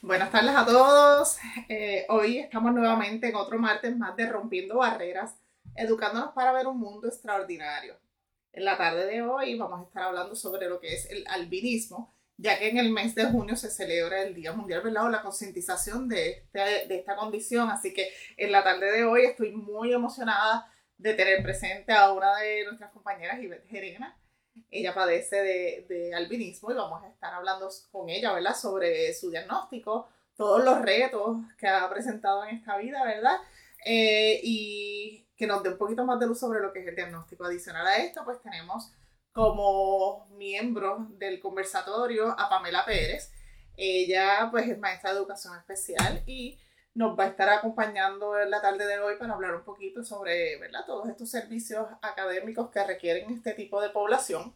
Buenas tardes a todos. Eh, hoy estamos nuevamente en otro martes más de Rompiendo Barreras, educándonos para ver un mundo extraordinario. En la tarde de hoy vamos a estar hablando sobre lo que es el albinismo, ya que en el mes de junio se celebra el Día Mundial ¿verdad? o la concientización de, este, esta condición. Así que en la tarde de hoy estoy muy emocionada de tener presente a una de nuestras compañeras, Ivette Jerena, ella padece de, albinismo y vamos a estar hablando con ella, ¿verdad? Sobre su diagnóstico, todos los retos que ha presentado en esta vida, ¿verdad? Eh, y que nos dé un poquito más de luz sobre lo que es el diagnóstico. Adicional a esto, pues tenemos como miembro del conversatorio a Pamela Pérez. Ella pues es maestra de educación especial y nos va a estar acompañando en la tarde de hoy para hablar un poquito sobre ¿verdad? todos estos servicios académicos que requieren este tipo de población.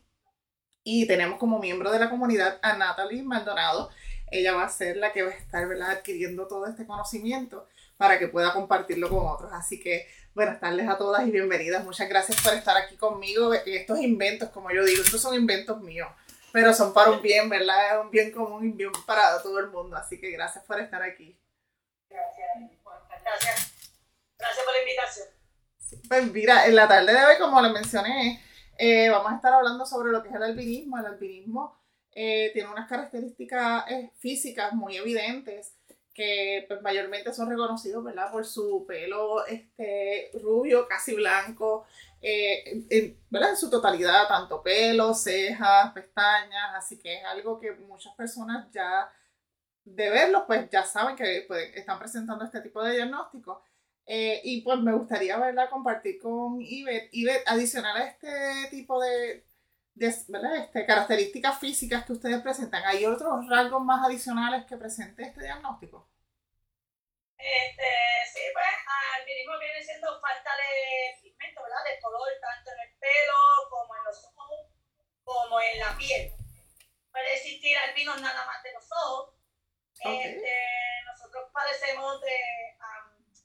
Y tenemos como miembro de la comunidad a Natalie Maldonado. Ella va a ser la que va a estar ¿verdad? adquiriendo todo este conocimiento para que pueda compartirlo con otros. Así que buenas tardes a todas y bienvenidas. Muchas gracias por estar aquí conmigo. Estos inventos, como yo digo, estos son inventos míos, pero son para un bien, ¿verdad? Es un bien común y bien para todo el mundo. Así que gracias por estar aquí. Gracias. Gracias. por la invitación. Pues mira, en la tarde de hoy, como les mencioné, eh, vamos a estar hablando sobre lo que es el alpinismo. El alpinismo eh, tiene unas características eh, físicas muy evidentes que pues, mayormente son reconocidos ¿verdad? por su pelo este, rubio, casi blanco, en, ¿verdad? en su totalidad, tanto pelo, cejas, pestañas, así que es algo que muchas personas ya de verlos, pues ya saben que pues, están presentando este tipo de diagnóstico. Eh, y pues me gustaría verla compartir con Ivette. Ivette, adicional a este tipo de, de ¿verdad? Este, características físicas que ustedes presentan, ¿hay otros rasgos más adicionales que presente este diagnóstico? Este, sí, pues albinismo viene siendo falta de pigmento, ¿verdad? De color, tanto en el pelo como en los ojos, como en la piel. Puede existir albinos nada más de los ojos, este, nosotros padecemos de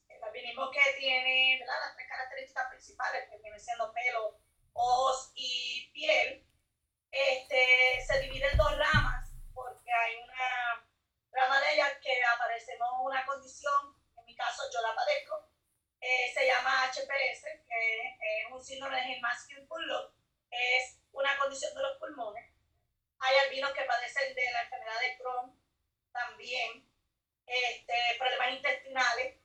el albinismo que tiene las tres características principales, que vienen siendo pelo, ojos y piel. Este, se divide en dos ramas, porque hay una rama de ellas que aparecemos una condición, en mi caso yo la padezco, eh, se llama HPS, que es un síndrome de Masculine Pull es una condición de los pulmones. Hay albinos que padecen de la enfermedad de Crohn, también este, problemas intestinales,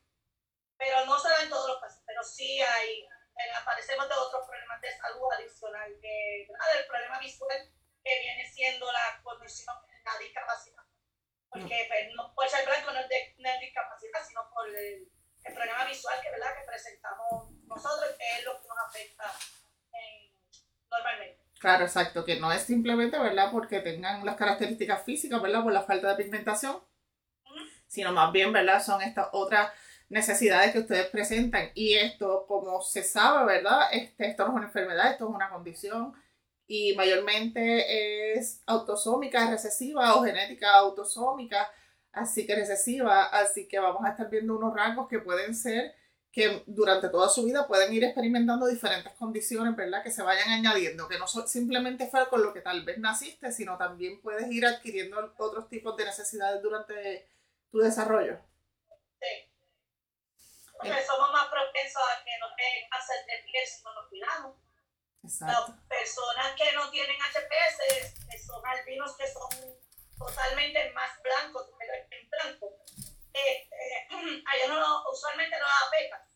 pero no se dan todos los casos, pero sí hay, aparecemos de otros problemas de salud adicional, que, del problema visual que viene siendo la condición, la discapacidad. Porque pues, no puede ser blanco no es, de, discapacidad, sino por el, problema visual que, ¿verdad? que presentamos nosotros, que es lo que nos afecta normalmente. Claro, exacto, que no es simplemente, ¿verdad? Porque tengan las características físicas, ¿verdad? Por la falta de pigmentación, sino más bien, ¿verdad? Son estas otras necesidades que ustedes presentan. Y esto, como se sabe, ¿verdad? Este, esto no es una enfermedad, esto es una condición y mayormente es autosómica, recesiva o genética autosómica, así que recesiva, así que vamos a estar viendo unos rasgos que pueden ser que durante toda su vida pueden ir experimentando diferentes condiciones, ¿verdad? Que se vayan añadiendo, que no simplemente fue con lo que tal vez naciste, sino también puedes ir adquiriendo otros tipos de necesidades durante tu desarrollo. Sí. Porque somos más propensos a que nos den cáncer de piel si no nos cuidamos. Exacto. Las personas que no tienen HPS que son albinos que son totalmente más blancos, en blanco este, a ellos no, usualmente no da afecta,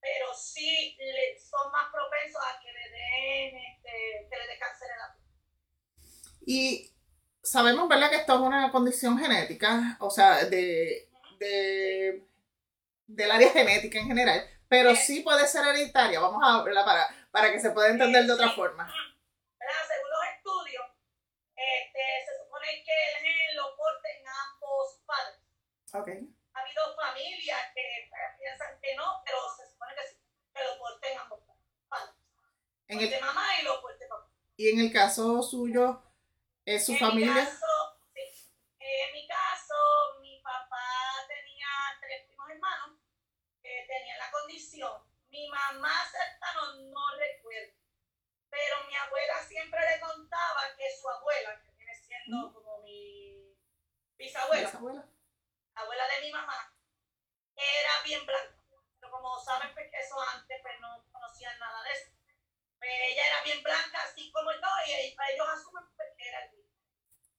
pero sí le, son más propensos a que le den, este, que le den cáncer en la piel. Y sabemos, ¿verdad?, que esto es una condición genética, o sea, de, de del área genética en general, pero sí puede ser hereditaria, vamos a verla para, para que se pueda entender de otra forma. Según los estudios, este, se supone que el gen lo porten ambos padres. Okay. Ha habido familias que piensan que no, pero se supone que sí, que lo porten ambos padres. En el, mamá y lo porte papá. Y en el caso suyo, ¿Es su familia? Mi mamá cercano no recuerdo, pero mi abuela siempre le contaba que su abuela, que viene siendo como mi bisabuela, abuela de mi mamá, era bien blanca. Pero como saben, pues eso antes pues no conocían nada de eso. Pues ella era bien blanca, así como yo, y ellos asumen pues, que era el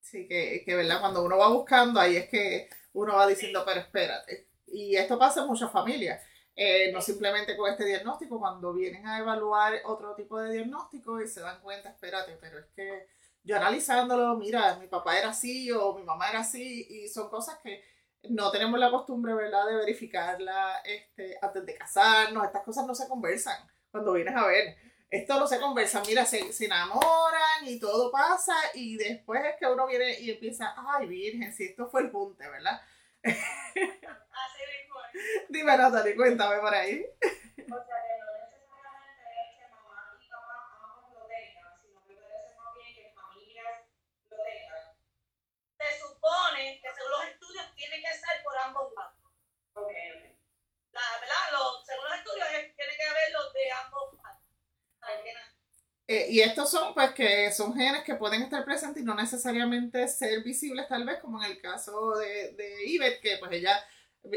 Sí, que, que verdad, cuando uno va buscando, ahí es que uno va diciendo, pero espérate. Y esto pasa en muchas familias. Eh, no simplemente con este diagnóstico, cuando vienen a evaluar otro tipo de diagnóstico y se dan cuenta, espérate, pero es que yo analizándolo, mira, mi papá era así o mi mamá era así, y son cosas que no tenemos la costumbre, ¿verdad?, de verificarla este, antes de casarnos, estas cosas no se conversan cuando vienes a ver esto no se conversa, mira, se, se, enamoran y todo pasa y después es que uno viene y empieza, ay virgen, si esto fue el punte, ¿verdad? Así. Dime Natalie, cuéntame por ahí. O sea, que no necesariamente es que mamá y papá ambos lo tengan, sino que puede ser más bien que familias lo tengan. Se supone que según los estudios tiene que ser por ambos lados. Ok. La, ¿verdad? Los, según los estudios tiene que haberlo de ambos eh, y estos son, pues, que son genes que pueden estar presentes y no necesariamente ser visibles, tal vez, como en el caso de, de Ivette, que pues ella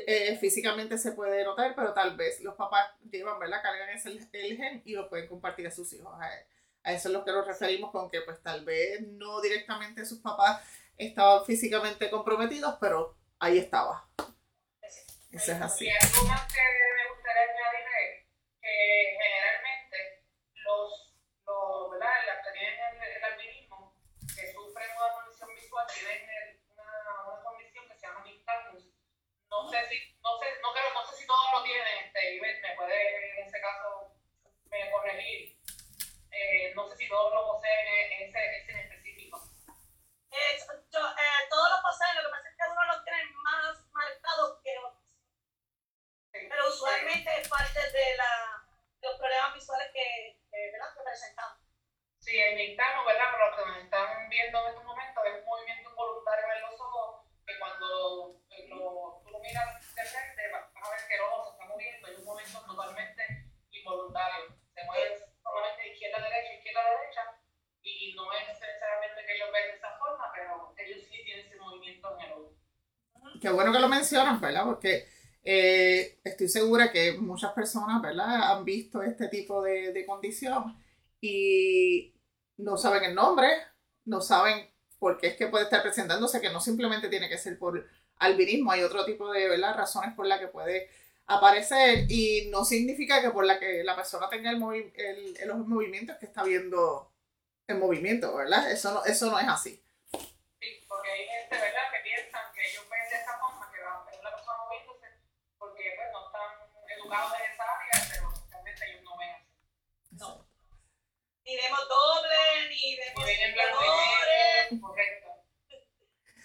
eh, físicamente se puede notar, pero tal vez los papás llevan, ¿verdad? Cargan ese el gen y lo pueden compartir a sus hijos. A, eso es lo que nos referimos con que, pues, tal vez no directamente sus papás estaban físicamente comprometidos, pero ahí estaba. Eso es así. Y algo más que me gustaría añadir es que generalmente los ¿verdad? las que tienen el, albinismo, que sufren una condición visual, tienen una, una condición que se llama nystagmus. No sé si, no sé, no creo, no sé si todos lo tienen, este, y me puede en ese caso me corregir. Eh, no sé si todos lo poseen ese, ese en específico. Eh, yo, eh, todos lo poseen, lo que pasa es que uno lo tiene más marcado que otros. Pero usualmente es parte de la, los problemas visuales que ¿verdad? que presentamos. Sí, el dictamo, ¿verdad? Por lo que nos están viendo en estos momentos, es un movimiento involuntario en los ojos que cuando lo miras de frente vas a ver que el ojo se está moviendo en un movimiento totalmente involuntario. Se mueve solamente izquierda derecha, izquierda derecha, y no es necesariamente que ellos ven de esa forma, pero ellos sí tienen ese movimiento en el ojo. Qué bueno que lo mencionan, ¿verdad? Porque eh, estoy segura que muchas personas, ¿verdad?, han visto este tipo de, de condición y no saben el nombre, no saben por qué es que puede estar presentándose, que no simplemente tiene que ser por albinismo, hay otro tipo de ¿verdad? razones por las que puede aparecer y no significa que por la que la persona tenga el, el, los movimientos que está viendo el movimiento, ¿verdad? Eso no, eso no es así. Sí, porque hay gente, ¿verdad?, que piensan que ellos ven de esta forma, que va a tener la persona moviéndose, porque pues, no están educados en esa área, pero realmente ellos no ven así. No. Ni vemos doble, ni vemos ven en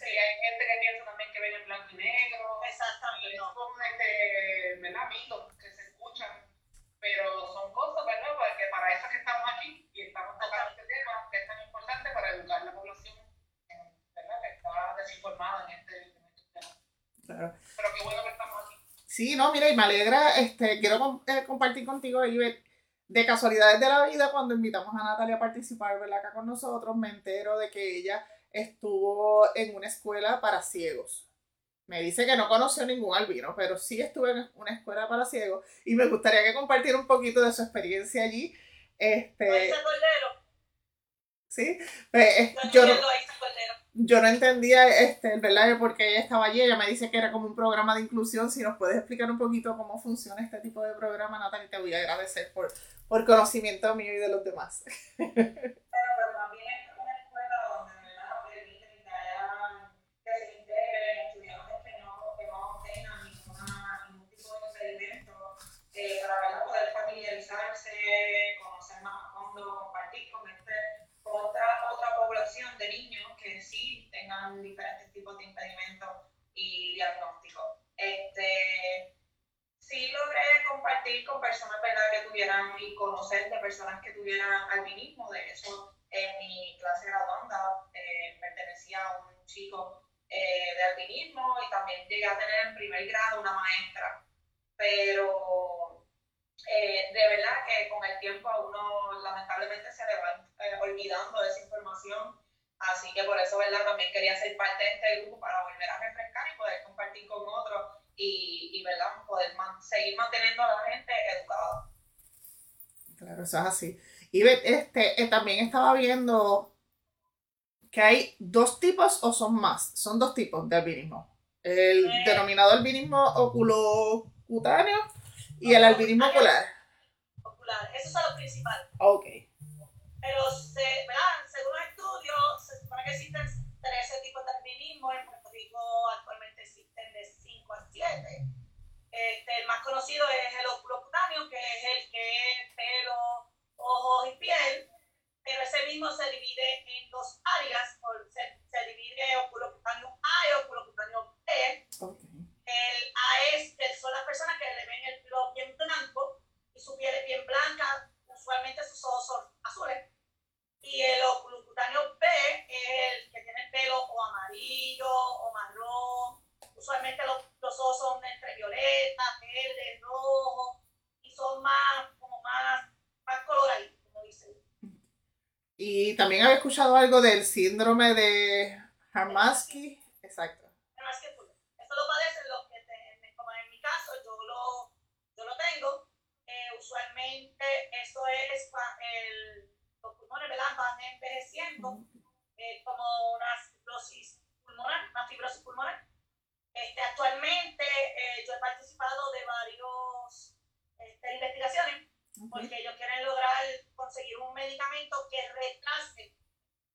y. Sí, hay gente que piensa también que ven en blanco y negro. Exactamente. No. Son este, ¿verdad? mitos que se escuchan, pero son cosas, ¿verdad? Porque para eso es que estamos aquí y estamos tocando este tema que es tan importante para educar a la población, ¿verdad? Que está desinformada en este, en este tema. Claro. Pero qué bueno que estamos aquí. Sí, no, mira, y me alegra, este, quiero eh, compartir contigo, Ivette, de casualidades de la vida, cuando invitamos a Natalia a participar, ¿verdad? Acá con nosotros, me entero de que ella estuvo en una escuela para ciegos. Me dice que no conoció ningún albino, pero sí estuve en una escuela para ciegos y me gustaría que compartiera un poquito de su experiencia allí. Este, Sí, pues, yo, no, yo no entendía este, ¿verdad? porque ella estaba allí. Ella me dice que era como un programa de inclusión. Si nos puedes explicar un poquito cómo funciona este tipo de programa, Natalia, te voy a agradecer por, por conocimiento mío y de los demás. y conocer de personas que tuvieran albinismo, de eso en mi clase graduanda eh, pertenecía a un chico eh, de alpinismo y también llegué a tener en primer grado una maestra, pero eh, de verdad que con el tiempo a uno lamentablemente se le va olvidando esa información, así que por eso verdad también quería ser parte de este grupo para volver a refrescar y poder compartir con otros y, y verdad poder seguir manteniendo a la gente educada. Claro, eso es así. Y este, eh, también estaba viendo que hay dos tipos o son más. Son dos tipos de albinismo. El eh. denominado albinismo oculocutáneo y el albinismo ocular esos son los principales. Ok. Pero se, según los estudios, se supone que existen 13 tipos de albinismo. En Puerto Rico actualmente existen de 5 a 7. Este, el más conocido es el oculocutáneo, que es el que es pelo ojos y piel, pero ese mismo se divide en dos áreas, se, se divide oculocutáneo A y oculocutáneo B. El A es, son las personas que le ven el pelo bien blanco y su piel es bien blanca, usualmente sus ojos son azules. Y el oculocutáneo B es el que tiene el pelo o amarillo o marrón. Usualmente los, los ojos son entre violeta, verde, rojo y son más, como más más coloradito, como dicen. Y también había escuchado algo del síndrome de Hermansky. Exacto. Hermansky Eso lo padecen los que, como en mi caso, yo lo, yo lo tengo. Eh, usualmente eso es el, los pulmones ¿verdad? van envejeciendo, eh, como una fibrosis pulmonar, una fibrosis pulmonar. Este, actualmente eh, yo he participado de varios este, investigaciones porque ellos quieren lograr conseguir un medicamento que retrase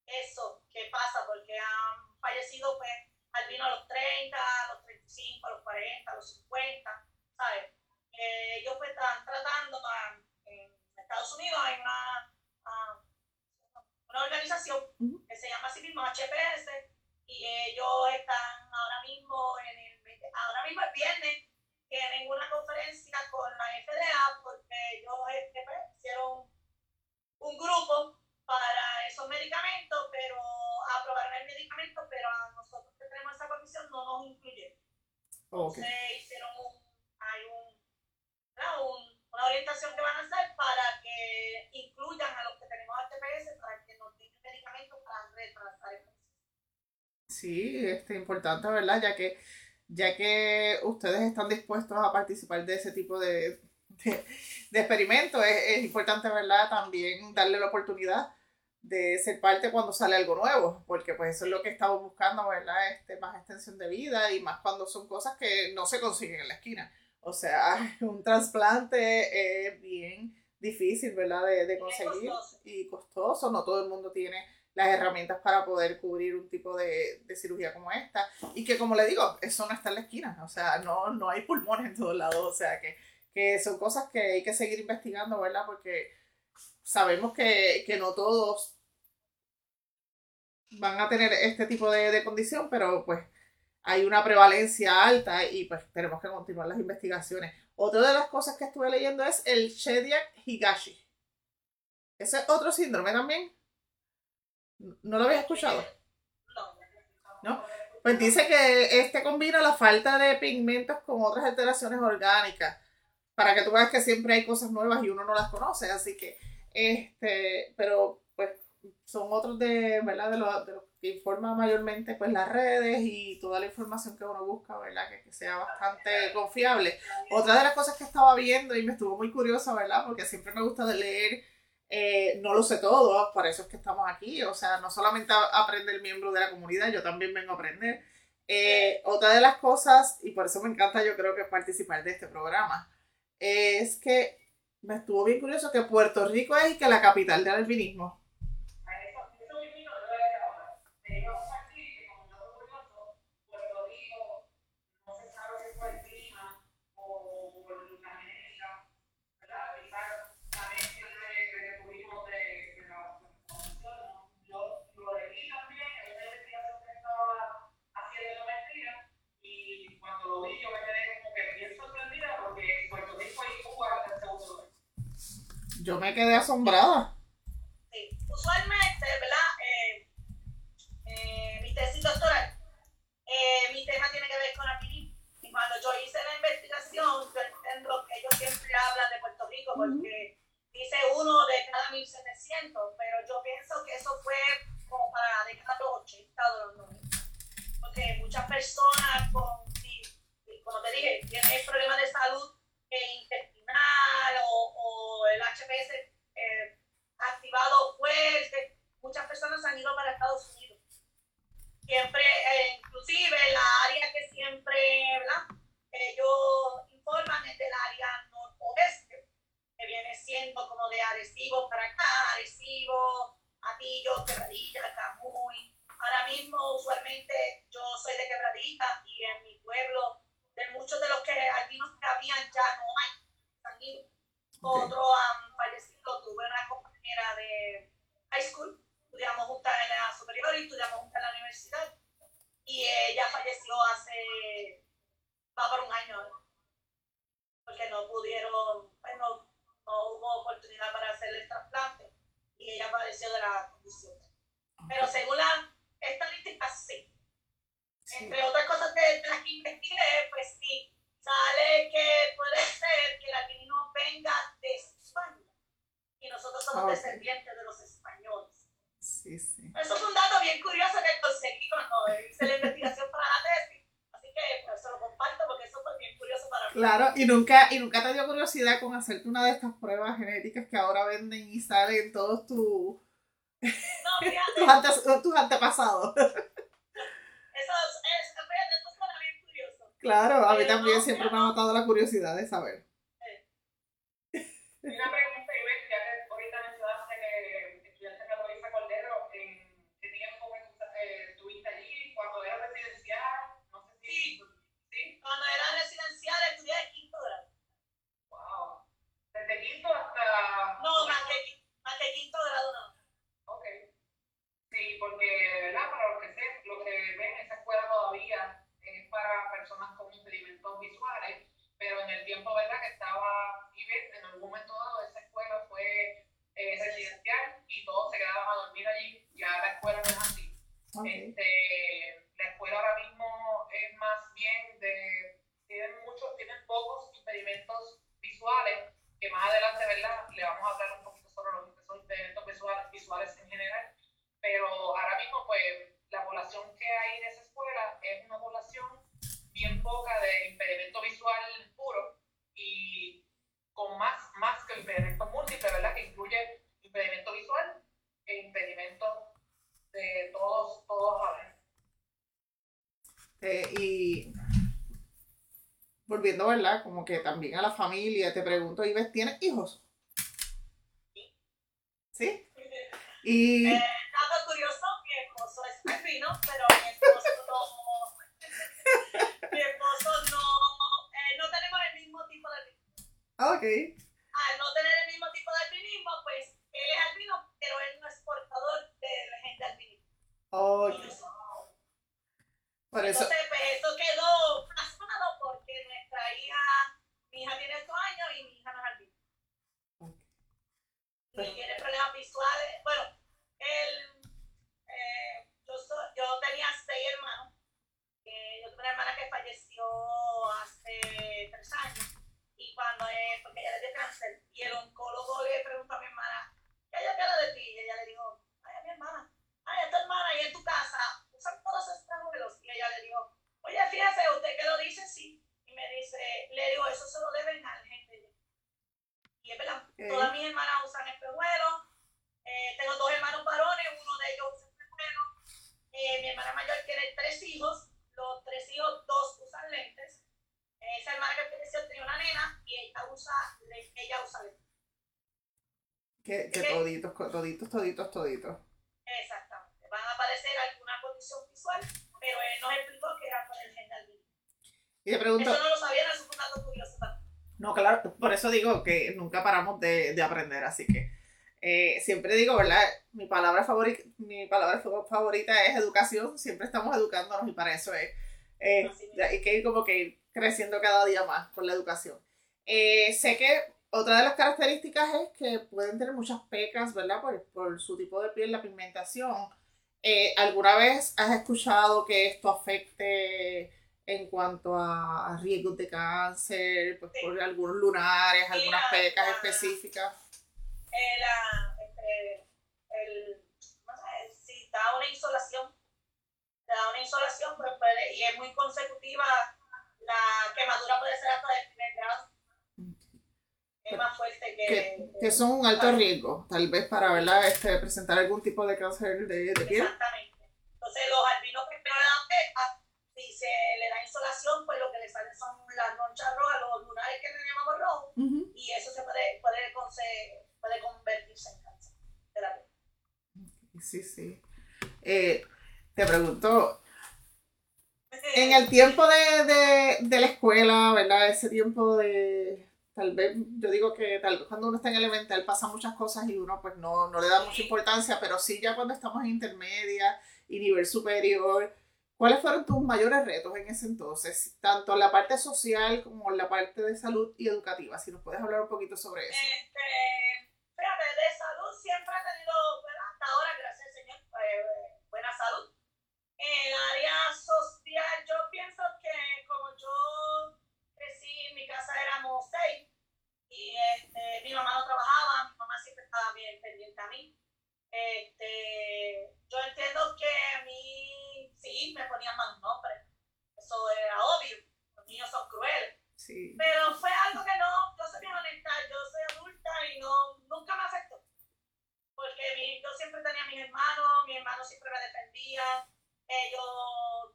eso que pasa, porque han fallecido pues vino a los 30, a los 35, a los 40, a los 50, ¿sabes? Eh, ellos pues están tratando, en Estados Unidos hay una, ah, una organización que se llama así mismo HPS y ellos están ahora mismo en el, ahora mismo el viernes tienen una conferencia con la FDA porque ellos este, pues, hicieron un grupo para esos medicamentos, pero aprobaron el medicamento, pero a nosotros que tenemos esa comisión no nos incluye. Okay. Entonces hicieron un, hay un, una orientación que van a hacer para que incluyan a los que tenemos HPS para que nos den medicamentos para retrasar el proceso. Sí, este, importante, ¿verdad? Ya que ya que ustedes están dispuestos a participar de ese tipo de, de, experimentos, es, importante, ¿verdad? También darle la oportunidad de ser parte cuando sale algo nuevo, porque pues eso es lo que estamos buscando, ¿verdad? Este, más extensión de vida y más cuando son cosas que no se consiguen en la esquina. O sea, un trasplante es bien difícil, ¿verdad? De, de conseguir y costoso, no todo el mundo tiene las herramientas para poder cubrir un tipo de, de, cirugía como esta. Y que como le digo, eso no está en la esquina, o sea, no, no hay pulmones en todos lados, o sea, que, que son cosas que hay que seguir investigando, ¿verdad? Porque sabemos que, que no todos van a tener este tipo de, de, condición, pero pues hay una prevalencia alta y pues tenemos que continuar las investigaciones. Otra de las cosas que estuve leyendo es el Shediac Higashi. Ese es otro síndrome también. ¿No lo habías escuchado? No. Pues dice que este combina la falta de pigmentos con otras alteraciones orgánicas. Para que tú veas que siempre hay cosas nuevas y uno no las conoce. Así que, este, pero pues son otros de, ¿verdad? De los, de que informa mayormente pues las redes y toda la información que uno busca, ¿verdad? Que, que, sea bastante confiable. Otra de las cosas que estaba viendo y me estuvo muy curiosa, ¿verdad? Porque siempre me gusta leer eh, no lo sé todo, por eso es que estamos aquí. O sea, no solamente aprende el miembro de la comunidad, yo también vengo a aprender. Eh, otra de las cosas, y por eso me encanta yo creo que participar de este programa, es que me estuvo bien curioso que Puerto Rico es que la capital del albinismo. yo me quedé asombrada. Sí. Usualmente, ¿verdad? Eh, eh, mi tesis doctoral, eh, mi tema tiene que ver con la PIRI. Y cuando yo hice la investigación, yo entiendo que ellos siempre hablan de Puerto Rico porque uh -huh. dice uno de cada 1700, pero yo pienso que eso fue como para la década de los 80 o de los 90. Porque muchas personas, con, y, y como te dije, tienen problemas de salud HPS eh, activado fuerte, muchas personas han ido para Estados Unidos. Siempre, eh, inclusive la área que siempre, ¿verdad? Ellos informan es del área noroeste, que viene siendo como de Arecibo para acá, Arecibo, Atillo, Quebradilla, Camuy. Ahora mismo, usualmente, yo soy de Quebradilla y en mi pueblo, de muchos de los que albinos que habían ya no hay, se han ido. Ok. Otro han fallecido, tuve una compañera de high school, estudiamos juntas en la superior y estudiamos juntas en la universidad. Y ella falleció hace, va por un año, porque no pudieron, pues no, no hubo oportunidad para hacerle el trasplante y ella padeció de la condición. Pero según la estadística, sí. Sí. Entre otras cosas que, de las que investigué, pues sí, sale que puede ser que el albinismo venga de España y nosotros somos descendientes de los españoles. Sí, sí. Eso es un dato bien curioso que conseguí cuando hice la investigación para la tesis. Así que pues, se lo comparto porque eso fue bien curioso para mí. Claro, y nunca, y nunca te dio curiosidad con hacerte una de estas pruebas genéticas que ahora venden y salen todos No, tus, antes- tus antepasados. eso es, es- fíjate, eso suena bien curioso. Claro, a mí Pero también no, siempre me ha matado la curiosidad de saber. Una pregunta, Ivette, ya que ahorita mencionaste que estudiaste en la Loisa Cordero, ¿en qué tiempo eh, estuviste allí? ¿Cuando era residencial? No sé si... ¿Sí? Cuando era residencial estudié de quinto grado. ¡Wow! Desde quinto hasta... No, más que, más que quinto grado no. Ok. Sí, porque, ¿verdad? Para los que, sé, los que ven, esa escuela todavía para personas con impedimentos visuales, pero en el tiempo, ¿verdad? Que estaba Ivette, en algún momento dado, esa escuela fue eh, residencial y todos se quedaban a dormir allí. Ya la escuela no es así. Ok. Este, la escuela ahora mismo es más bien de, tienen muchos, tienen pocos impedimentos visuales, que más adelante, ¿verdad? Le vamos a hablar un poquito sobre los que son impedimentos visuales, visuales en general, pero ahora mismo, pues, la población que hay en esa escuela es una población bien poca de impedimento visual puro y con más, más que impedimentos múltiples, ¿verdad? Que incluye impedimento visual e impedimento de todos, todos a ver. Eh, y volviendo, ¿verdad? Como que también a la familia, te pregunto, Ives, ¿tienes hijos? ¿Sí? Y Eh, pero mi esposo no. mi esposo no. eh, no tenemos el mismo tipo de ah, ok. Al no tener el mismo tipo de albinismo, pues él es albino, pero él no es portador del gen de albinismo. Ok. Y eso- Por eso, Entonces, pues eso quedó plasmado porque nuestra hija, mi hija tiene 8 años y mi hija no es albino. Ok. Ni tiene problemas visuales. Bueno, él, eh, yo, so- yo tenía seis hermanos. Eh, yo tuve una hermana que falleció hace tres años. Y cuando, eh, porque ella le dio cáncer. Y el oncólogo le preguntó a mi hermana, ¿qué ella queda de ti? Y ella le dijo, ay, a mi hermana. Ay, a tu hermana y en tu casa usan todos extramuelos. Y ella le dijo, oye, fíjese, usted que lo dice, sí. Y me dice, le digo, eso se lo deben al gente de ella. Y es verdad, Ok. todas mis hermanas usan espejuelos. Eh, tengo dos hermanos varones, uno de ellos usa espejuelos. Eh, mi hermana mayor tiene tres hijos, los tres hijos, dos usan lentes. Eh, esa hermana que falleció tenía una nena y ella usa, le- ella usa lentes. que, que ¿Qué? Toditos, toditos, toditos, toditos. Exactamente. Van a aparecer alguna condición visual, pero él nos explicó que era por el gen. Y te pregunto, Eso no lo sabían, eso fue un dato curioso también. no, claro, por eso digo que nunca paramos de, de aprender, así que eh, siempre digo, ¿verdad? Mi palabra, favorita, mi palabra fa- favorita es educación, siempre estamos educándonos y para eso es, eh, hay que ir como que ir creciendo cada día más con la educación. Eh, sé que otra de las características es que pueden tener muchas pecas, ¿verdad? Por, por su tipo de piel, la pigmentación. Eh, ¿Alguna vez has escuchado que esto afecte en cuanto a riesgos de cáncer, pues por algunos lunares, algunas pecas específicas? Eh, la, este, el, no sé, si da una insolación, te da una insolación pues puede, y es muy consecutiva, la quemadura puede ser hasta de primer grado. Es más fuerte que, que, son un alto riesgo, tal vez para ¿verdad? Este, presentar algún tipo de cáncer de, de piel. Exactamente. Entonces, los albinos que dan pecas, si se le da insolación, pues lo que le salen son las ronchas rojas, los lunares que le llamamos rojos, y eso se puede, puede, puede convertirse en cáncer de la piel. Sí, sí. Eh, te pregunto, en el tiempo de, de, de la escuela, ¿verdad? Ese tiempo de tal vez, yo digo que tal vez cuando uno está en elemental pasa muchas cosas y uno pues no, no le da mucha importancia, pero sí ya cuando estamos en intermedia y nivel superior, ¿cuáles fueron tus mayores retos en ese entonces? Tanto la parte social como la parte de salud y educativa, si nos puedes hablar un poquito sobre eso. Este, fíjate, de salud siempre he tenido, hasta ahora, gracias al Señor, eh, buena salud. En el área social, yo y este, mi mamá no trabajaba, mi mamá siempre estaba bien pendiente a mí. Este, yo entiendo que a mí sí me ponían mal nombre, eso era obvio, los niños son crueles. Sí. Pero fue algo que no, yo soy bien honesta, yo soy adulta y no, nunca me afectó. Porque mi, yo siempre tenía a mis hermanos, mis hermanos siempre me defendían, ellos,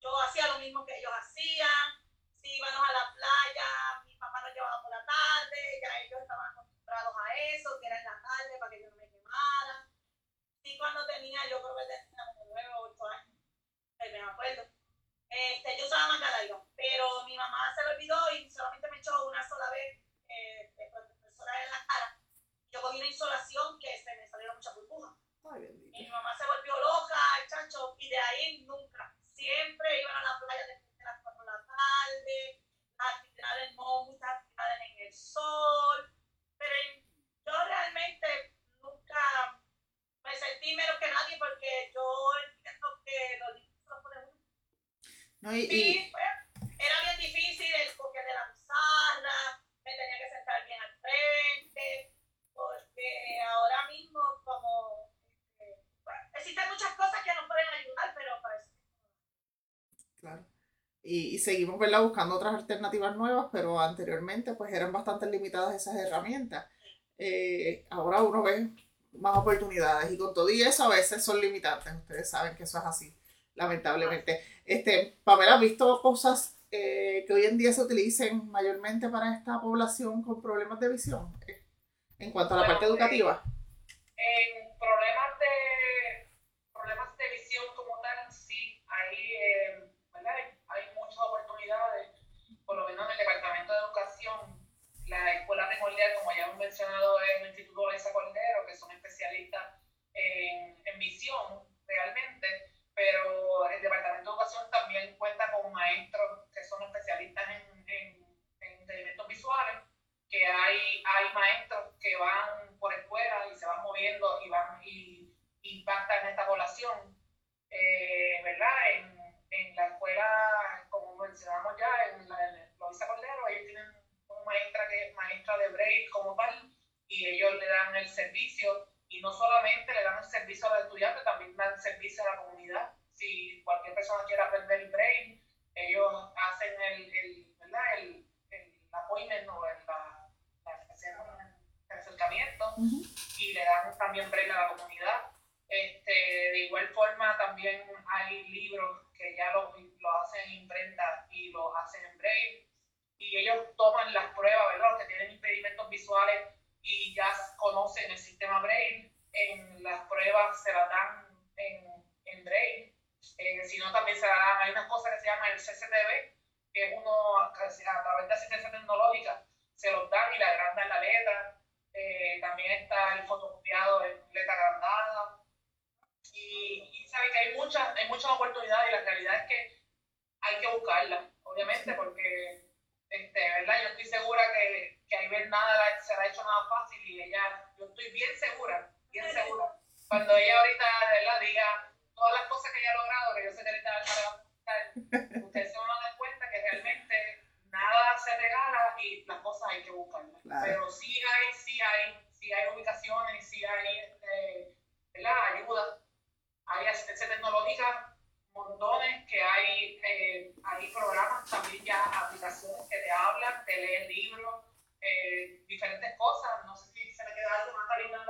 yo hacía lo mismo que ellos hacían, si íbamos a la playa, papá nos llevaba por la tarde, ya ellos estaban acostumbrados a eso, que era en la tarde para que yo no me quemara. Sí, cuando tenía, yo creo que tenía como 9 o 8 años, me acuerdo. Este, yo usaba manga larga, pero mi mamá se lo olvidó y solamente me echó una sola vez eh, de profesora en la cara. Yo cogí una insolación que se me salieron muchas burbujas. y mi mamá se volvió loca, el chacho, y de ahí nunca. Siempre iban a la playa después de las 4 de la tarde actividades, no muchas actividades en el sol, pero yo realmente nunca me sentí menos que nadie porque yo entiendo que los niños no pueden no, y, sí, pues, era bien difícil porque de la pizarra, me tenía que sentar bien al frente, porque ahora mismo como pues, existen muchas cosas que nos pueden ayudar, pero parece Claro y, seguimos ¿verdad? buscando otras alternativas nuevas, pero anteriormente pues eran bastante limitadas esas herramientas. Eh, ahora uno ve más oportunidades y con todo y eso a veces son limitantes. Ustedes saben que eso es así, lamentablemente. Este, Pamela, ¿has visto cosas eh, que hoy en día se utilicen mayormente para esta población con problemas de visión eh, en cuanto a la parte educativa? En problemas de, problemas de visión como tal, sí, hay por lo menos en el Departamento de Educación, la como ya hemos mencionado, es el Instituto Loisa Cordero, que son especialistas en, en visión realmente, pero el Departamento de Educación también cuenta con maestros que son especialistas en, en, en visuales, que hay, hay maestros que van por escuela y se van moviendo y van y impactan esta población, eh, ¿verdad? En, en la escuela, como mencionamos ya, en la Loisa Cordero, ellos tienen una maestra que es maestra de Braille como tal, y ellos le dan el servicio, y no solamente le dan el servicio a los estudiantes, también dan servicio a la comunidad. Si cualquier persona quiere aprender Braille, ellos hacen el, el, ¿verdad? el, el appointment o el, la, el acercamiento y le dan también Braille a la comunidad. Este, de igual forma, también hay libros que ya lo, lo hacen en imprenta y lo hacen en braille. Y ellos toman las pruebas, ¿verdad? Los que tienen impedimentos visuales y ya conocen el sistema braille. En las pruebas se las dan en, en braille. Eh, si no, también se dan, hay una cosa que se llama el CCTV, que es uno a través de asistencia tecnológica, se los dan y le agrandan la letra. Eh, también está el fotocopiado en letra agrandada y, y sabe que hay muchas, hay muchas oportunidades y la realidad es que hay que buscarlas, obviamente, porque, este, ¿verdad? Yo estoy segura que, que a Ibel nada la, se ha hecho nada fácil y ella, yo estoy bien segura, bien segura. Cuando ella ahorita, ¿verdad? Diga todas las cosas que ella ha logrado, que yo sé que ahorita va a ustedes se van a dar cuenta que realmente nada se regala y las cosas hay que buscarlas. Claro. Pero sí hay, sí hay, sí hay ubicaciones, sí hay, este, ¿verdad? Ayuda. Hay asistencia tecnológica montones que hay, eh, hay programas también ya, aplicaciones que te hablan, te leen libros, eh, diferentes cosas. No sé si se me queda algo más, Karina,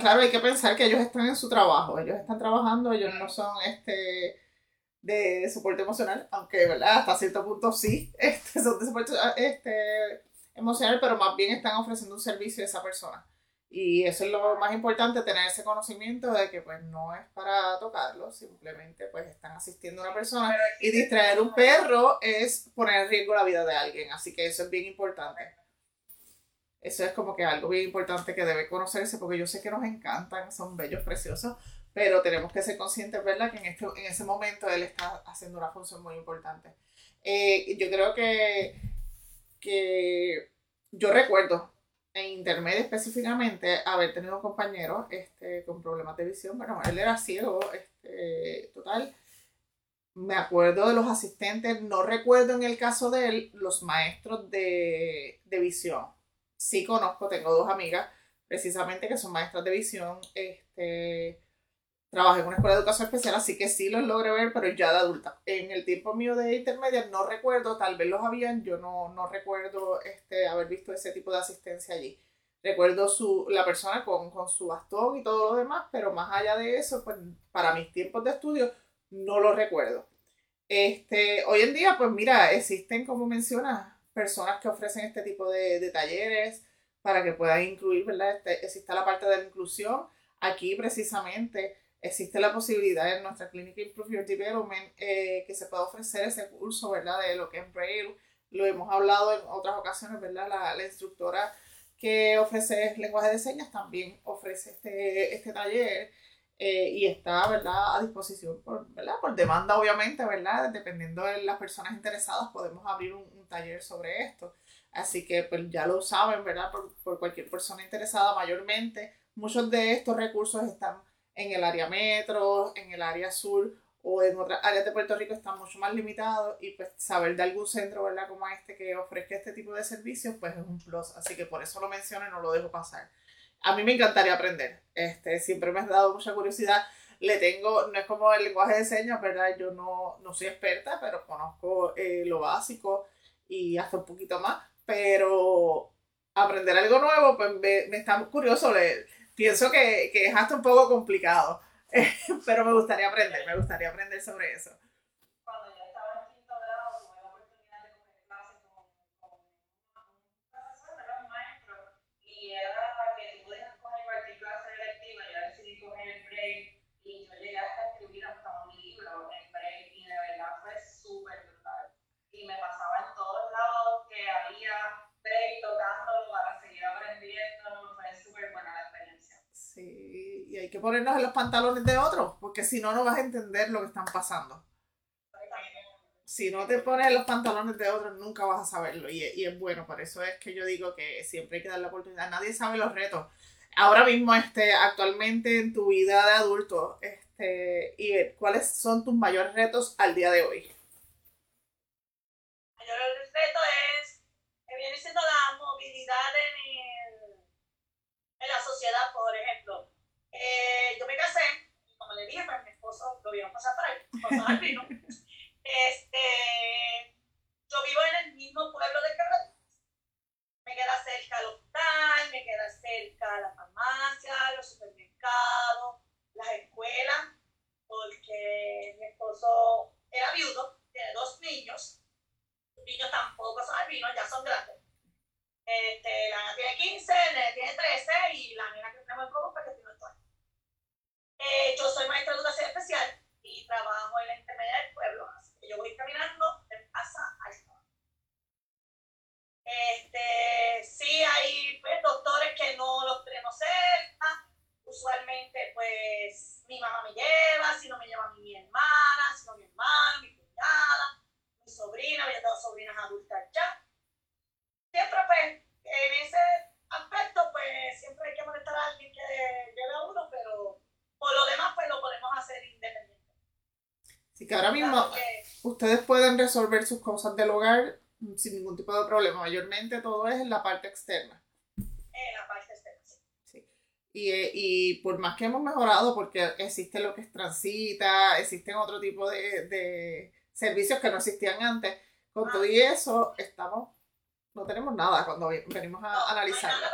claro, hay que pensar que ellos están en su trabajo, ellos están trabajando, ellos no son este de soporte emocional, aunque verdad hasta cierto punto sí, este, son de soporte este, emocional, pero más bien están ofreciendo un servicio a esa persona. Y eso es lo más importante, tener ese conocimiento de que pues no es para tocarlo, simplemente pues están asistiendo a una persona y distraer un perro es poner en riesgo la vida de alguien, así que eso es bien importante. Eso es como que algo bien importante que debe conocerse porque yo sé que nos encantan, son bellos, preciosos, pero tenemos que ser conscientes, ¿verdad? Que en, este, en ese momento él está haciendo una función muy importante. Eh, yo creo que, que yo recuerdo en intermedio específicamente haber tenido un compañero este, con problemas de visión. Bueno, él era ciego, este, total. Me acuerdo de los asistentes, no recuerdo en el caso de él los maestros de, de visión. Sí conozco, tengo dos amigas precisamente que son maestras de visión. Este, trabajé en una escuela de educación especial, así que sí los logré ver, pero ya de adulta. En el tiempo mío de intermedia no recuerdo, tal vez los habían, yo no, no recuerdo este, haber visto ese tipo de asistencia allí. Recuerdo su, la persona con, con su bastón y todo lo demás, pero más allá de eso, pues para mis tiempos de estudio no lo recuerdo. Este, hoy en día, pues mira, existen, como mencionas, personas que ofrecen este tipo de, de talleres para que puedan incluir, ¿verdad? Este, existe la parte de la inclusión. Aquí precisamente existe la posibilidad en nuestra clínica Improve Your Development eh, que se pueda ofrecer ese curso, ¿verdad? De lo que es Braille. Lo hemos hablado en otras ocasiones, ¿verdad? La, la instructora que ofrece lenguaje de señas también ofrece este, este taller eh, y está, ¿verdad? A disposición por, ¿verdad? Por demanda, obviamente, ¿verdad? Dependiendo de las personas interesadas, podemos abrir un, taller sobre esto. Así que pues ya lo saben, ¿verdad? Por, por cualquier persona interesada mayormente. Muchos de estos recursos están en el área metro, en el área sur o en otras áreas de Puerto Rico están mucho más limitados y pues saber de algún centro, ¿verdad? Como este que ofrezca este tipo de servicios, pues es un plus. Así que por eso lo menciono y no lo dejo pasar. A mí me encantaría aprender. Este, siempre me ha dado mucha curiosidad. Le tengo, no es como el lenguaje de señas, ¿verdad? Yo no, no soy experta, pero conozco eh, lo básico y hasta un poquito más. Pero aprender algo nuevo, pues me, me está curioso. leer pienso que, que es hasta un poco complicado, pero me gustaría aprender, me gustaría aprender sobre eso. Cuando yo estaba en quinto grado, tuve la oportunidad de coger clases con, con un profesor, era un maestro, y era que tú podías coger cualquier clase electiva, yo decidí coger el break, y yo llegué hasta escribir hasta un libro en break, y de verdad fue súper brutal. Y me pasaba en todos lados que había break tocándolo para seguir aprendiendo, fue súper buena la Sí, y hay que ponernos en los pantalones de otros, porque si no, no vas a entender lo que están pasando. Si no te pones en los pantalones de otros, nunca vas a saberlo. Y, y es bueno, por eso es que yo digo que siempre hay que dar la oportunidad. Nadie sabe los retos. Ahora mismo, este, actualmente en tu vida de adulto, este, y ¿cuáles son tus mayores retos al día de hoy? Mayor reto es, viene siendo la movilidad en en la sociedad, por ejemplo. Eh, yo me casé, y como le dije, pues mi esposo lo vieron pasar para él, esposo albino. este, yo vivo en el mismo pueblo de Carlos. Me queda cerca el hospital, me queda cerca la farmacia, los supermercados, las escuelas, porque mi esposo era viudo, tiene dos niños. Los niños tampoco son albinos, ya son grandes este, la nena tiene 15, el nene tiene 13 y la nena que tenemos en común porque tiene 8 años. Eh, yo soy maestra de educación especial y trabajo en la intermedia del pueblo, así que yo voy caminando de casa a escuela. Este, sí hay pues, doctores que no los tenemos cerca, usualmente pues mi mamá me lleva, si no me lleva mi hermana, si no mi hermano, mi cuñada, mi sobrina, yo tengo sobrinas adultas ya siempre pues en ese aspecto pues siempre hay que molestar a alguien que lleve a uno, pero por lo demás pues lo podemos hacer independiente. Sí, que ahora mismo, ustedes pueden resolver sus cosas del hogar sin ningún tipo de problema. Mayormente todo es en la parte externa. En la parte externa, sí. Y, eh, y por más que hemos mejorado, porque existe lo que es transita, existen otro tipo de, de servicios que no existían antes, con todo y eso estamos, no tenemos nada cuando venimos a No, analizarlo.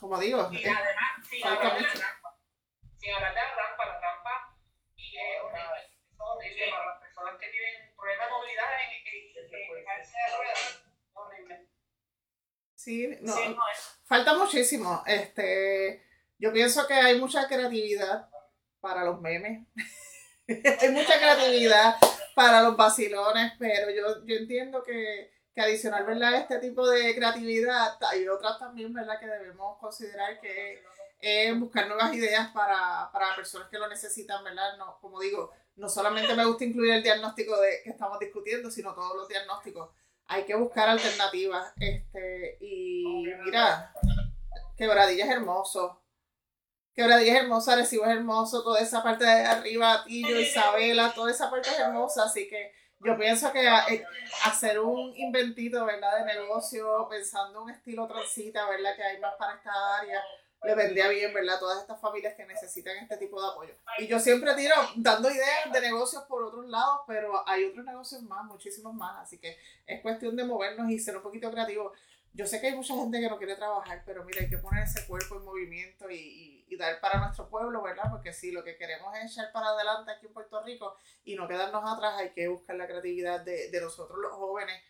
Como digo, Y es- además, sin hablar de la rampa, sin hablar de la rampa, la rampa y es horrible, es horrible para las personas que tienen problemas de movilidad en, en, en, en cárcel de ruedas, horrible. sí, no, Sí, no es. falta muchísimo. Este, yo pienso que hay mucha creatividad para los memes. hay mucha creatividad para los vacilones, pero yo, yo entiendo que, que adicional, ¿verdad? Este tipo de creatividad, hay otras también, ¿verdad? Que debemos considerar que es buscar nuevas ideas para, para personas que lo necesitan, ¿verdad? No, como digo, no solamente me gusta incluir el diagnóstico de, que estamos discutiendo, sino todos los diagnósticos. Hay que buscar alternativas. Este, y mira, Quebradilla es hermoso. Quebradilla es hermosa, Arecibo es hermoso, toda esa parte de arriba, Tillo, Isabela, toda esa parte es hermosa, así que yo pienso que eh, hacer un inventito, ¿verdad? De negocio, pensando un estilo transita, ¿verdad? Que hay más para esta área, le vendría bien, ¿verdad? Todas estas familias que necesitan este tipo de apoyo. Y yo siempre tiro dando ideas de negocios por otros lados, pero hay otros negocios más, muchísimos más, así que es cuestión de movernos y ser un poquito creativos. Yo sé que hay mucha gente que no quiere trabajar, pero mira, hay que poner ese cuerpo en movimiento y, y dar para nuestro pueblo, ¿verdad? Porque si lo que queremos es echar para adelante aquí en Puerto Rico y no quedarnos atrás, hay que buscar la creatividad de, de nosotros los jóvenes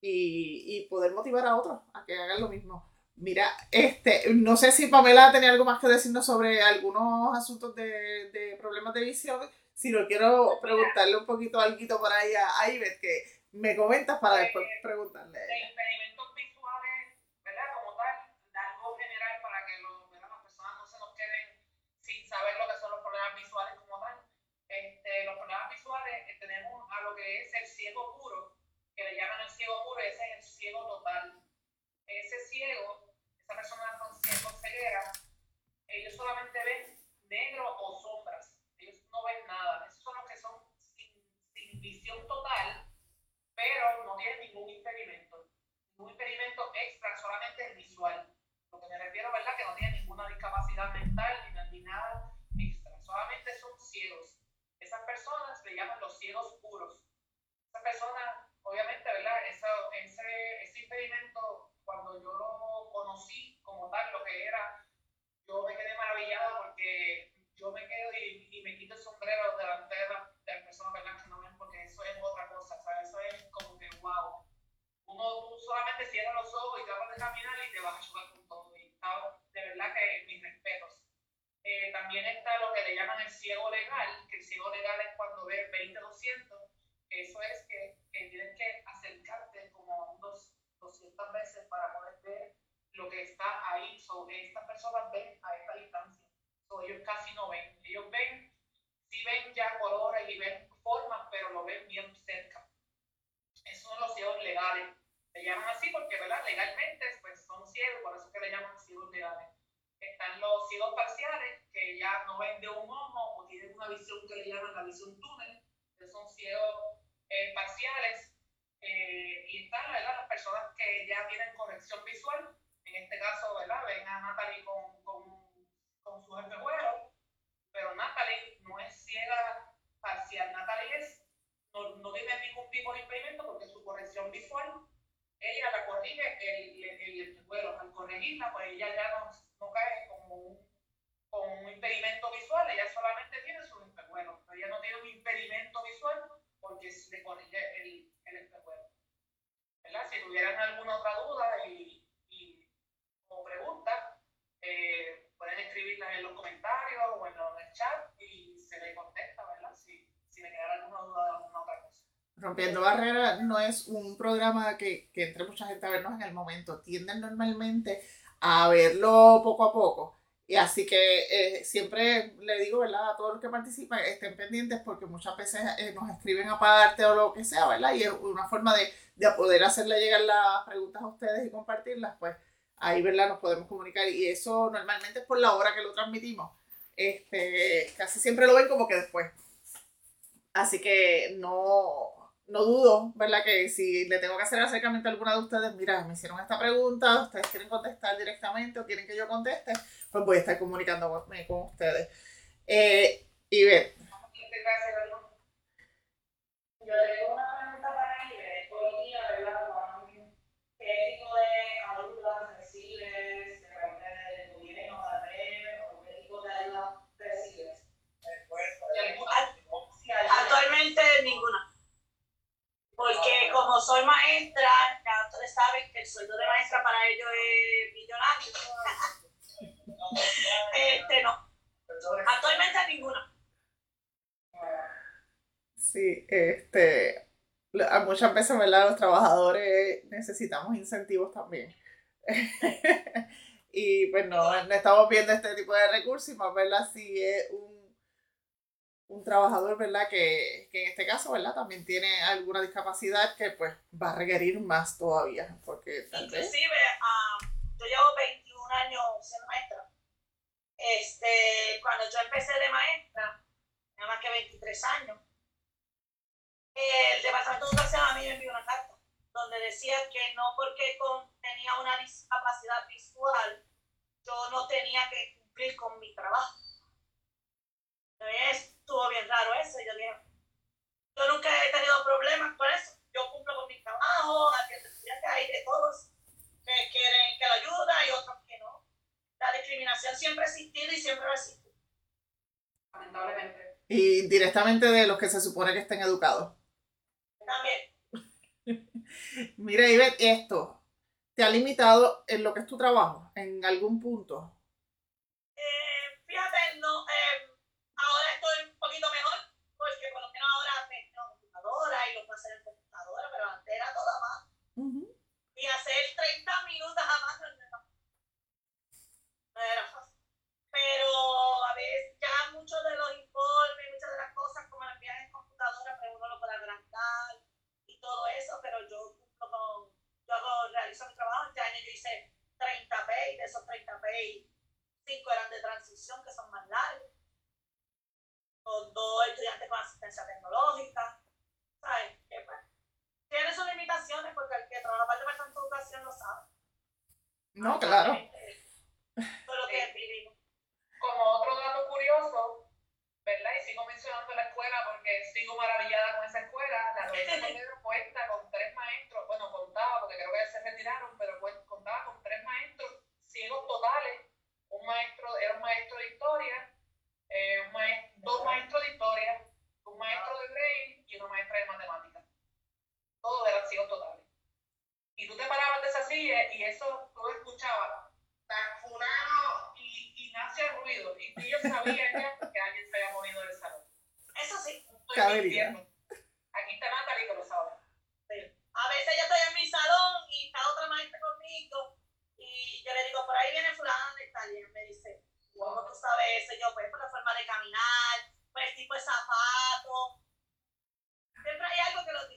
y, y poder motivar a otros a que hagan lo mismo. Mira, este, no sé si Pamela tenía algo más que decirnos sobre algunos asuntos de, de problemas de visión. Si no quiero preguntarle un poquito algo por ahí a, a Ivette, que me comentas para después preguntarle. impedimentos visuales, ¿verdad? Como tal, de algo general para que lo, ¿verdad? las personas no se nos queden sin saber lo que son los problemas visuales como tal. Este, los problemas visuales eh, tenemos a lo que es el ciego puro, que le llaman el ciego puro, ese es el ciego total. Ese ciego, esa persona con, con ceguera, ellos solamente ven negro o sombras, ellos no ven nada. Esos son los que son sin, sin visión total pero no tiene ningún impedimento, ningún impedimento extra, solamente el visual. Lo que me refiero, ¿verdad? Que no tiene ninguna discapacidad mental ni, ni nada extra, solamente son ciegos. Esas personas le llaman los ciegos puros. Esa persona, obviamente, ¿verdad? Esa, ese, ese impedimento, cuando yo lo conocí como tal, lo que era, yo me quedé maravillada porque yo me quedo y, y me quito el sombrero delante de las de las personas ¿verdad? que no ven, porque eso es otra cosa, ¿sabes? Eso es como que wow. Uno tú solamente cierras los ojos y tratas de caminar y te vas a chocar con todo. Y de verdad que mis respetos. Eh, también está lo que le llaman el ciego legal, que el ciego legal es cuando ves 20-200, que eso es que, que tienes que acercarte como unos 200 veces para poder ver lo que está ahí. So, estas personas ven a esta distancia. So, ellos casi no ven. Ellos ven, sí ven ya colores y ven formas, pero lo ven bien cerca. Esos son los ciegos legales. Se llaman así porque, ¿verdad? Legalmente, pues son ciegos, por eso es que le llaman ciegos legales. Están los ciegos parciales, que ya no ven de un ojo o tienen una visión que le llaman la visión túnel, que son ciegos eh, parciales. Eh, y están, ¿verdad? Las personas que ya tienen corrección visual. En este caso, ¿verdad? Ven a Natalie con, con, con sus espejuelos, pero Natalie no es ciega tiene ningún tipo de impedimento porque su corrección visual, ella la corrige el, el, el al corregirla, pues ella ya no, no cae como un, con un impedimento visual, ella solamente tiene su espejuelo, ella no tiene un impedimento visual porque le corrige el, el espejuelo. ¿Verdad? Si tuvieran alguna otra duda y, y o pregunta, eh, pueden escribirla en los comentarios o en, el chat y se le contesta, ¿verdad? Si, si le quedara alguna duda de alguna otra cosa. Rompiendo Barreras no es un programa que, que entre mucha gente a vernos en el momento. Tienden normalmente a verlo poco a poco. Y así que eh, siempre le digo, ¿verdad? A todos los que participan, estén pendientes porque muchas veces eh, nos escriben aparte o lo que sea, ¿verdad? Y es una forma de, de poder hacerle llegar las preguntas a ustedes y compartirlas, pues ahí, ¿verdad? Nos podemos comunicar y eso normalmente es por la hora que lo transmitimos. Este, casi siempre lo ven como que después. Así que no, no dudo, ¿verdad? Que si le tengo que hacer acercamiento a alguna de ustedes, mira, me hicieron esta pregunta, ustedes quieren contestar directamente o quieren que yo conteste, pues voy a estar comunicándome con ustedes. Eh, y ver. Yo tengo una pregunta para Iber. Hoy día, ¿verdad? ¿Qué tipo de ayuda recibes? ¿De parte del gobierno, de o qué tipo de ayuda recibes? Actualmente ninguna. Porque como soy maestra, ya ustedes saben que el sueldo de maestra para ellos es millonario. este no. Actualmente ninguna. Sí, este, muchas veces, ¿verdad? Los trabajadores necesitamos incentivos también. y pues no, no estamos viendo este tipo de recursos y más, ¿verdad? Si es un un trabajador, ¿verdad? Que, que, en este caso, ¿verdad? También tiene alguna discapacidad que pues va a requerir más todavía. Porque Inclusive, uh, yo llevo 21 años siendo maestra. Este, cuando yo empecé de maestra, nada más que 23 años, el Departamento de Educación a mí me envió una carta donde decía que no porque tenía una discapacidad visual, yo no tenía que cumplir con mi trabajo. Es estuvo bien raro eso. Yo dije, yo nunca he tenido problemas con eso. Yo cumplo con mi trabajo, atiendo estudiantes, hay de todos que quieren que lo ayuda y otros que no. La discriminación siempre ha existido y siempre va a existir. Lamentablemente. Y directamente de los que se supone que estén educados. También. Mira, Ivette, esto, ¿te ha limitado en lo que es tu trabajo en algún punto? Y hacer 30 minutos jamás no, no era fácil. Pero a veces ya muchos de los informes, muchas de las cosas como las envían en computadora, pero uno lo puede agrandar y todo eso, pero yo como yo hago, realizo mi trabajo, este año yo hice 30 P y de esos 30 P 5 eran de transición que son más largos. Con dos estudiantes con asistencia tecnológica. ¿Sabes? pues, tiene sus limitaciones porque el que trabaja para de educación lo sabe. No, claro. Pero que vivimos. Como otro dato curioso, ¿verdad? Y sigo mencionando la escuela porque sigo maravillada con esa escuela. La Lorenzo Pedro cuenta con tres maestros, bueno, contaba porque creo que ya se retiraron, pero contaba con tres maestros ciegos totales. Un maestro, era un maestro de historia, eh, un maestro, dos maestros de historia, un maestro de braille y una maestra de matemáticas todos eran ciegos totales. Y tú te parabas de esa silla y eso tú escuchabas, tan fulano y, y nace el ruido. Y tú yo sabía ya que alguien se había movido del salón. Eso sí. Aquí está Natalie que lo sabe. A veces yo estoy en mi salón y está otra maestra conmigo y yo le digo, por ahí viene fulano de tal y él me dice, ¿cómo tú sabes eso? Yo, pues por la forma de caminar, por el tipo de zapato. Siempre hay algo que lo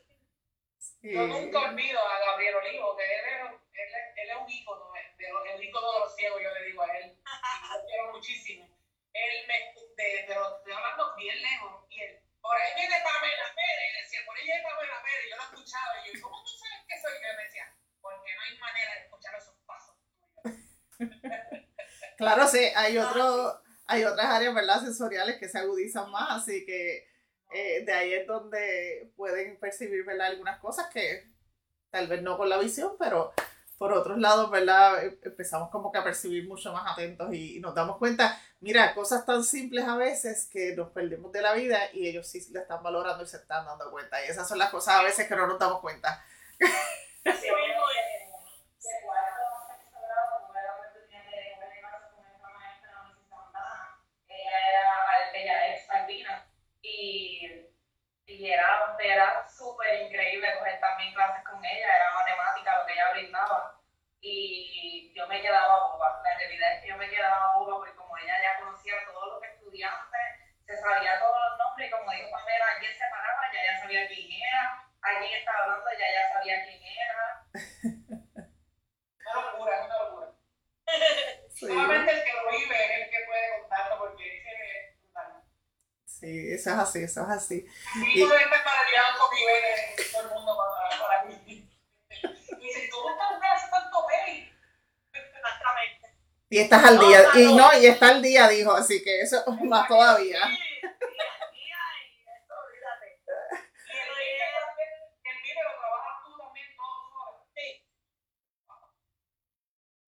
yo nunca olvido a Gabriel Olivo, que él es, él, él es un ícono, el ícono de los ciegos, yo le digo a él. Y lo quiero muchísimo. Él me, de, pero estoy hablando bien lejos, y él, por ahí viene Pamela Pérez, y decía, por ahí viene Pamela Pérez, y yo lo escuchaba, y yo, ¿cómo tú sabes que soy yo? Y me decía, porque no hay manera de escuchar esos pasos. claro, sí, hay otro, hay otras áreas, ¿verdad? Sensoriales que se agudizan más, así que Eh, de ahí es donde pueden percibir, ¿verdad? Algunas cosas que tal vez no con la visión, pero por otros lados, ¿verdad? E, empezamos como que a percibir mucho más atentos y, nos damos cuenta, mira, cosas tan simples a veces que nos perdemos de la vida y ellos sí la están valorando y se están dando cuenta. Y esas son las cosas a veces que no nos damos cuenta. Así y era, era súper increíble coger también clases con ella, era matemática lo que ella brindaba y yo me quedaba boba, la realidad es que yo me quedaba boba porque como ella ya conocía a todos los estudiantes, se sabía todos los nombres y como dijo Pamela, alguien se paraba, ya ya sabía quién era, alguien estaba hablando, ya ya sabía quién era. Una locura, una locura. Solamente el que lo vive es el que puede contarlo porque Sí, eso es así, eso es así. Todo el mundo para, para mí. Y si tú no estás tanto peli. Exactamente. Y estás al día, y no, y está al día, dijo, así que eso es más todavía.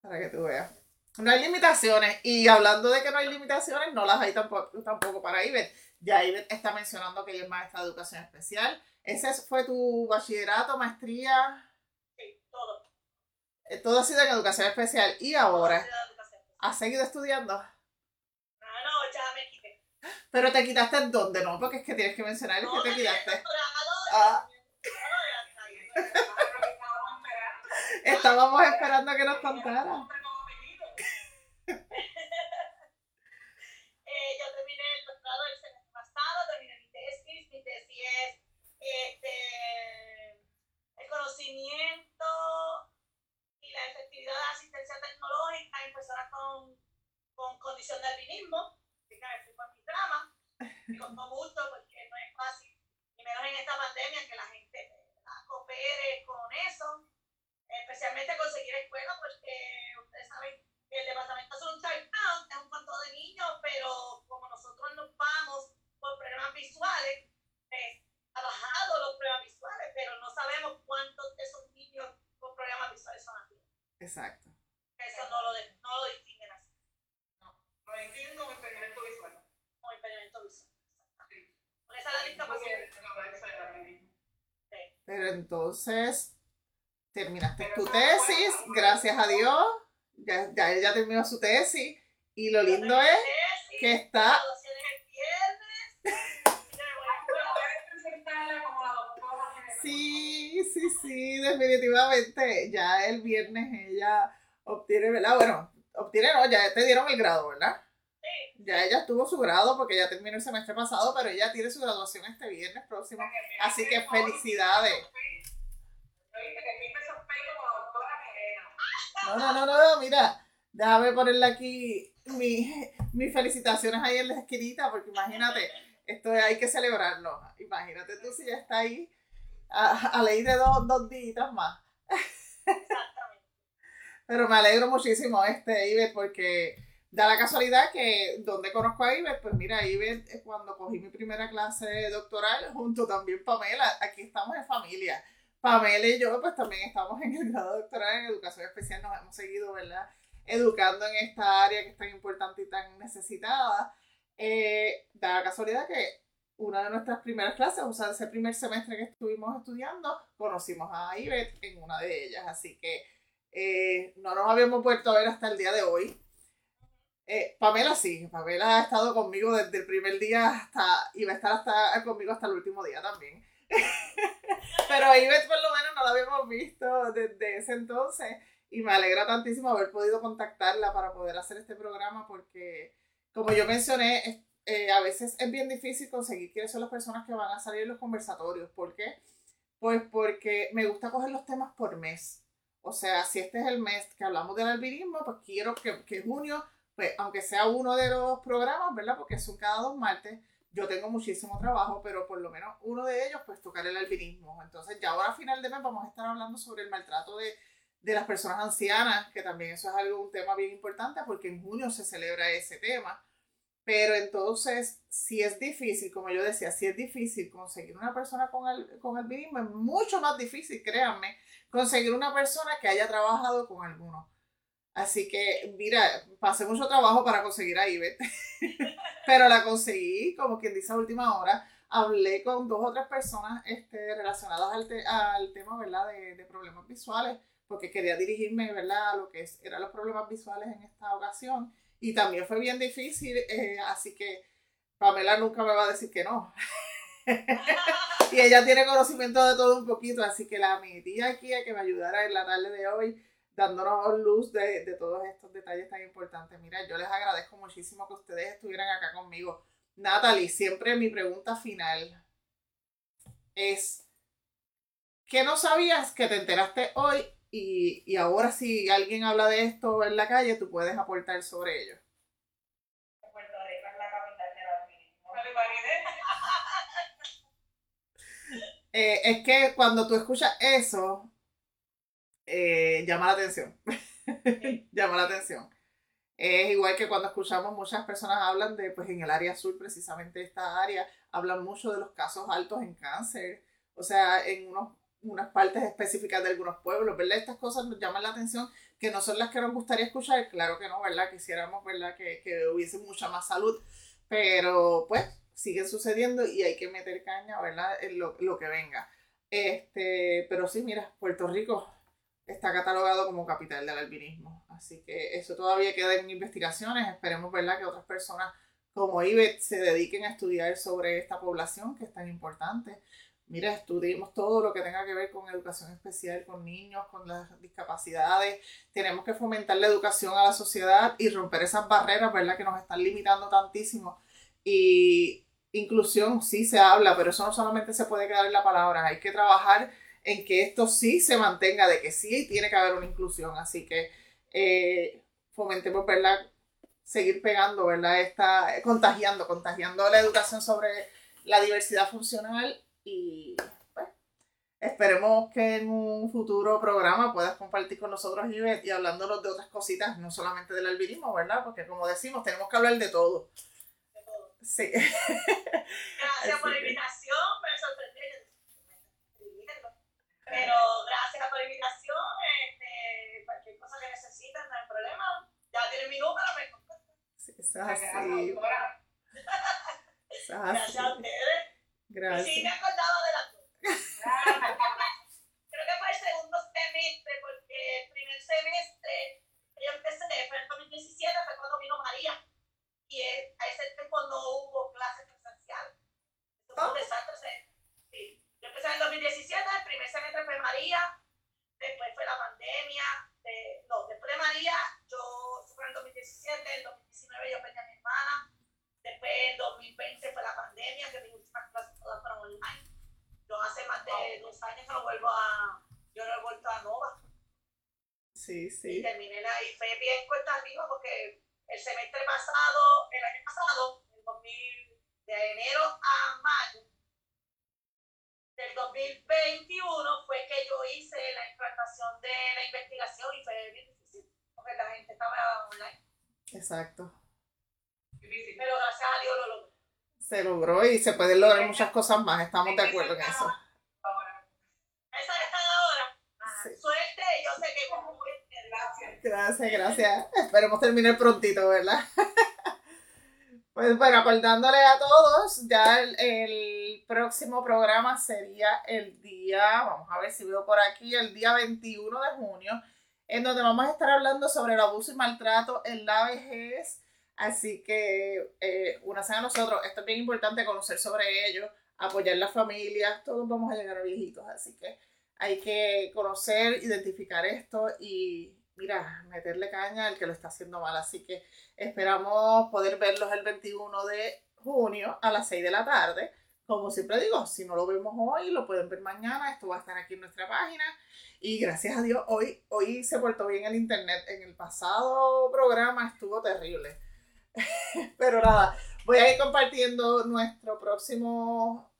Para que tú veas. No hay limitaciones. Y hablando de que no hay limitaciones, no las hay tampoco, tampoco para Iber. Ya Iber está mencionando que ella es maestra de educación especial. ¿Ese fue tu bachillerato, maestría? Sí, todo. Eh, todo ha sido en educación especial. ¿Y ahora? ¿Has seguido estudiando? Ah, no, ya me quité. ¿Pero te quitaste en dónde? No, porque es que tienes que mencionar no, que te quitaste. Ah. Estábamos esperando que nos contara. este, el conocimiento y la efectividad de la asistencia tecnológica en personas con, con condición de albinismo. Así que estoy con mi drama, y con mucho porque no es fácil, y menos en esta pandemia, que la gente coopere con eso, especialmente conseguir escuelas, porque ustedes saben que el departamento hace un time out, es un cuanto de niños, pero como nosotros nos vamos por problemas visuales, eh, ha bajado los problemas visuales, pero no sabemos cuántos de esos niños con problemas visuales son así. Exacto. Eso no lo, de, no lo distinguen así. No, lo distinguen como impedimento visual. Como impedimento visual. Sí. Con esa es la discapacidad. Pero entonces, terminaste tu tesis, gracias a Dios. Ya, ya ella terminó su tesis. Y lo lindo es que está Sí, sí, sí, definitivamente. Ya el viernes ella obtiene, ¿verdad? Bueno, obtiene, no, ya te dieron el grado, ¿verdad? Sí. Ya ella tuvo su grado porque ya terminó el semestre pasado, pero ella tiene su graduación este viernes próximo. Así que felicidades. No, no, no, no, mira, déjame ponerle aquí mis felicitaciones ahí en la esquinita, porque imagínate, esto hay que celebrarlo. Imagínate tú si ya está ahí a, a ley de dos, dos días más. Exactamente. Pero me alegro muchísimo, este, Iber, porque da la casualidad que donde conozco a Iber, pues mira, Iber es cuando cogí mi primera clase doctoral, junto también Pamela, aquí estamos en familia. Pamela y yo, pues también estamos en el grado doctoral en educación especial, nos hemos seguido, ¿verdad? Educando en esta área que es tan importante y tan necesitada. Eh, da la casualidad que una de nuestras primeras clases, o sea, ese primer semestre que estuvimos estudiando, conocimos a Ivette en una de ellas. Así que eh, no nos habíamos vuelto a ver hasta el día de hoy. Eh, Pamela sí, Pamela ha estado conmigo desde el primer día hasta, y va a estar hasta, conmigo hasta el último día también. Pero Ivette por lo menos no la habíamos visto desde ese entonces y me alegra tantísimo haber podido contactarla para poder hacer este programa porque, como yo mencioné, eh, a veces es bien difícil conseguir quiénes son las personas que van a salir en los conversatorios. ¿Por qué? Pues porque me gusta coger los temas por mes. O sea, si este es el mes que hablamos del albinismo, pues quiero que, que junio, pues aunque sea uno de los programas, ¿verdad? Porque son cada dos martes, yo tengo muchísimo trabajo, pero por lo menos uno de ellos, pues tocar el albinismo. Entonces, ya ahora a final de mes vamos a estar hablando sobre el maltrato de, de las personas ancianas, que también eso es algo, un tema bien importante, porque en junio se celebra ese tema. Pero entonces, si es difícil, como yo decía, si es difícil conseguir una persona con, el, con albinismo, es mucho más difícil, créanme, conseguir una persona que haya trabajado con alguno. Así que, mira, pasé mucho trabajo para conseguir a Ivette, pero la conseguí, como quien dice a última hora. Hablé con dos o tres personas este, relacionadas al, al tema, ¿verdad?, de, de, problemas visuales, porque quería dirigirme, ¿verdad?, a lo que eran los problemas visuales en esta ocasión. Y también fue bien difícil, eh, así que Pamela nunca me va a decir que no. y ella tiene conocimiento de todo un poquito, así que la metí aquí a que me ayudara en la tarde de hoy, dándonos luz de, de todos estos detalles tan importantes. Mira, yo les agradezco muchísimo que ustedes estuvieran acá conmigo. Natalie, siempre mi pregunta final es, ¿qué no sabías que te enteraste hoy y, y, ahora si alguien habla de esto en la calle, tú puedes aportar sobre ello. Puerto Rico es la capital del eh, es que cuando tú escuchas eso, eh, llama la atención. llama la atención. Es igual que cuando escuchamos muchas personas hablan de, pues en el área azul, precisamente esta área, hablan mucho de los casos altos en cáncer. O sea, en unos unas partes específicas de algunos pueblos, ¿verdad? Estas cosas nos llaman la atención, que no son las que nos gustaría escuchar, claro que no, ¿verdad? Quisiéramos, ¿verdad? Que, que hubiese mucha más salud, pero pues siguen sucediendo y hay que meter caña, ¿verdad? En lo, lo que venga. Este, pero sí, mira, Puerto Rico está catalogado como capital del albinismo, así que eso todavía queda en investigaciones, esperemos, ¿verdad? Que otras personas como Ivette se dediquen a estudiar sobre esta población que es tan importante mira, estudiemos todo lo que tenga que ver con educación especial, con niños, con las discapacidades. Tenemos que fomentar la educación a la sociedad y romper esas barreras, ¿verdad? Que nos están limitando tantísimo. Y inclusión sí se habla, pero eso no solamente se puede quedar en la palabra, hay que trabajar en que esto sí se mantenga, de que sí tiene que haber una inclusión. Así que eh, fomentemos, ¿verdad? Seguir pegando, ¿verdad? Esta, contagiando, contagiando la educación sobre la diversidad funcional y pues, esperemos que en un futuro programa puedas compartir con nosotros y, hablándonos de otras cositas, no solamente del albinismo, ¿verdad? Porque como decimos, tenemos que hablar de todo. De todo. Sí. Gracias por la invitación, me sorprendí. Pero gracias por la invitación. Este, cualquier cosa que necesiten, no hay problema. Ya tienen mi número, me Sí, eso es así. Gracias a ustedes. Gracias. Sí, me acordaba de la Creo que fue el segundo semestre, porque el primer semestre yo empecé, fue en 2017, fue cuando vino María. Y a ese tiempo no hubo clases presenciales. Eso fue un desastre. Sí. Yo empecé en el 2017, el primer semestre fue María, después fue la pandemia. De, no, después de María, yo fue en el 2017, en el 2019 yo perdí a mi hermana. Después en 2020 fue la pandemia, que mis últimas clases todas fueron online. Yo hace más de dos años que no vuelvo a, yo no he vuelto a Nova. Sí, sí. Y terminé la, y fue bien cuesta arriba porque el semestre pasado, el año pasado, el 2000, de enero a mayo del 2021 fue que yo hice la implantación de la investigación y fue bien difícil porque la gente estaba online. Exacto. Pero gracias a Dios lo logró. Se logró y se pueden lograr muchas cosas más, estamos de acuerdo en eso. Esa está ahora. Suerte, yo sé que como Gracias. Gracias, gracias. Esperemos terminar prontito, ¿verdad? Pues bueno, acordándole a todos, ya el, el, próximo programa sería el día, vamos a ver si veo por aquí, el día 21 de junio, en donde vamos a estar hablando sobre el abuso y maltrato en la vejez Así que eh, únanse a nosotros. Esto es bien importante conocer sobre ello, apoyar las familias. Todos vamos a llegar a viejitos, así que hay que conocer, identificar esto y, mira, meterle caña al que lo está haciendo mal. Así que esperamos poder verlos el 21 de junio a las 6 de la tarde. Como siempre digo, si no lo vemos hoy, lo pueden ver mañana. Esto va a estar aquí en nuestra página. Y gracias a Dios, hoy, hoy se portó bien el internet. En el pasado programa estuvo terrible. Pero nada, voy a ir compartiendo nuestro próximo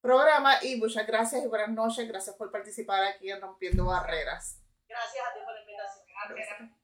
programa y muchas gracias y buenas noches. Gracias por participar aquí en Rompiendo Barreras. Gracias a ti por la invitación. Gracias.